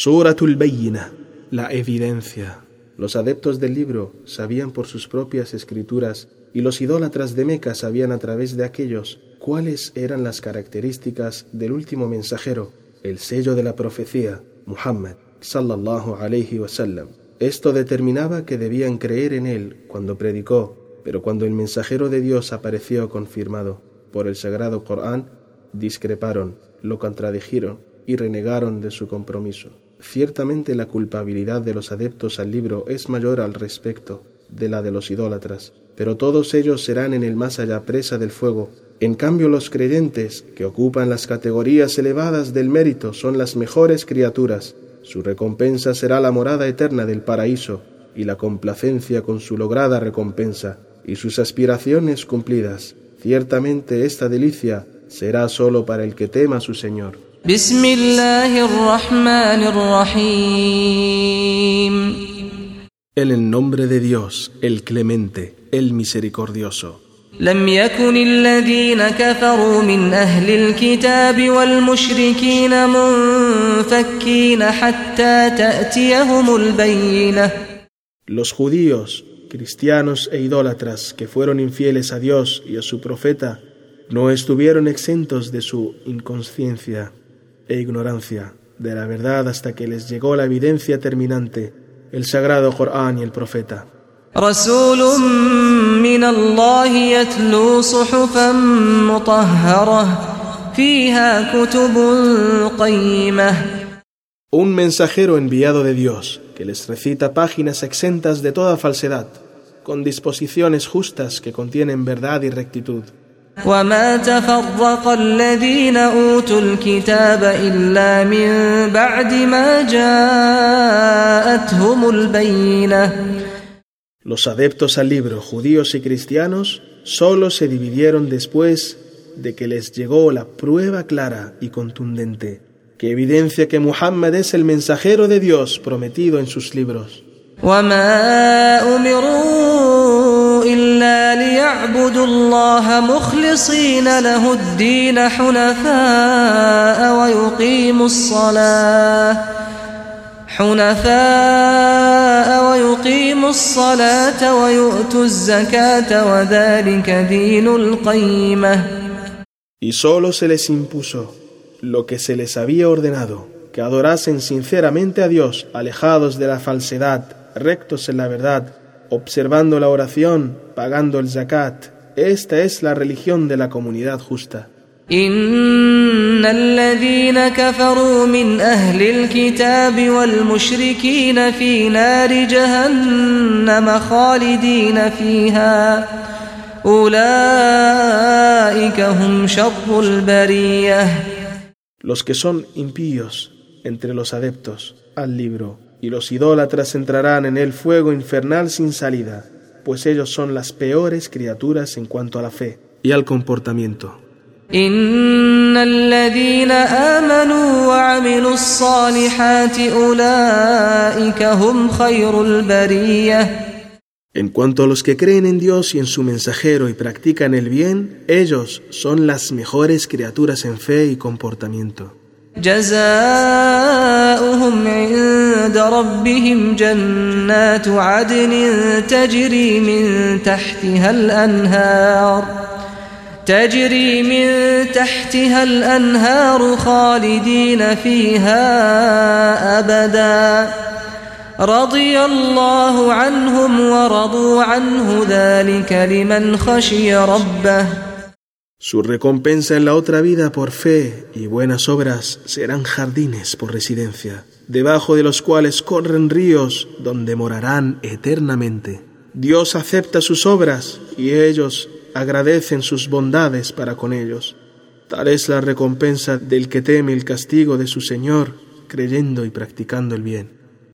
Suratul Bayyina, la evidencia. Los adeptos del libro sabían por sus propias escrituras y los idólatras de Meca sabían a través de aquellos cuáles eran las características del último mensajero, el sello de la profecía, Muhammad sallallahu alayhi wasallam. Esto determinaba que debían creer en él cuando predicó, pero cuando el mensajero de Dios apareció confirmado por el sagrado Corán, discreparon, lo contradijeron y renegaron de su compromiso. Ciertamente la culpabilidad de los adeptos al libro es mayor al respecto de la de los idólatras, pero todos ellos serán en el más allá presa del fuego. En cambio los creyentes, que ocupan las categorías elevadas del mérito, son las mejores criaturas. Su recompensa será la morada eterna del paraíso y la complacencia con su lograda recompensa y sus aspiraciones cumplidas. Ciertamente esta delicia será sólo para el que tema a su Señor. بسم الله الرحمن الرحيم En el nombre de Dios, el clemente, el misericordioso. لم يكن الذين كفروا من أهل الكتاب والمشركين منفكين حتى تأتيهم البينة Los judíos, cristianos e idólatras que fueron infieles a Dios y a su profeta no estuvieron exentos de su inconsciencia e ignorancia de la verdad hasta que les llegó la evidencia terminante, el sagrado Corán y el profeta. Un mensajero enviado de Dios que les recita páginas exentas de toda falsedad, con disposiciones justas que contienen verdad y rectitud. وما تفرق الذين أوتوا الكتاب إلا من بعد ما جاءتهم البينة Los adeptos al libro, judíos y cristianos, solo se dividieron después de que les llegó la prueba clara y contundente, que evidencia que Muhammad es el mensajero de Dios prometido en sus libros. وما أمروا إلا ليعبدوا الله مخلصين له الدين حنفاء ويقيموا الصلاة حنفاء ويقيموا الصلاة ويؤتوا الزكاة وذلك دين القيمة Y solo se les impuso lo que se les había ordenado, que adorasen sinceramente a Dios, alejados de la falsedad, rectos en la verdad, observando la oración, pagando el zakat. Esta es la religión de la comunidad justa. إن الذين كفروا من أهل الكتاب والمشركين في نار جهنم خالدين فيها أولئك هم شر البرية Los que son impíos entre los adeptos al libro y los idólatras entrarán en el fuego infernal sin salida, pues ellos son las peores criaturas en cuanto a la fe y al comportamiento. إن الذين آمنوا وعملوا الصالحات أولئك هم خير البرية En cuanto a los que creen en Dios y en su mensajero y practican el bien, ellos son las mejores criaturas en fe y comportamiento. جزاؤهم عند ربهم جنات عدن تجري من تحتها الأنهار تجري من تحتها الأنهار خالدين فيها أبدا رضي الله عنهم ورضوا عنه ذلك لمن خشي ربه Su recompensa en la otra vida por fe y buenas obras serán jardines por residencia, debajo de los cuales corren ríos donde morarán eternamente. Dios acepta sus obras y ellos agradecen sus bondades para con ellos. Tal es la recompensa del que teme el castigo de su Señor, creyendo y practicando el bien.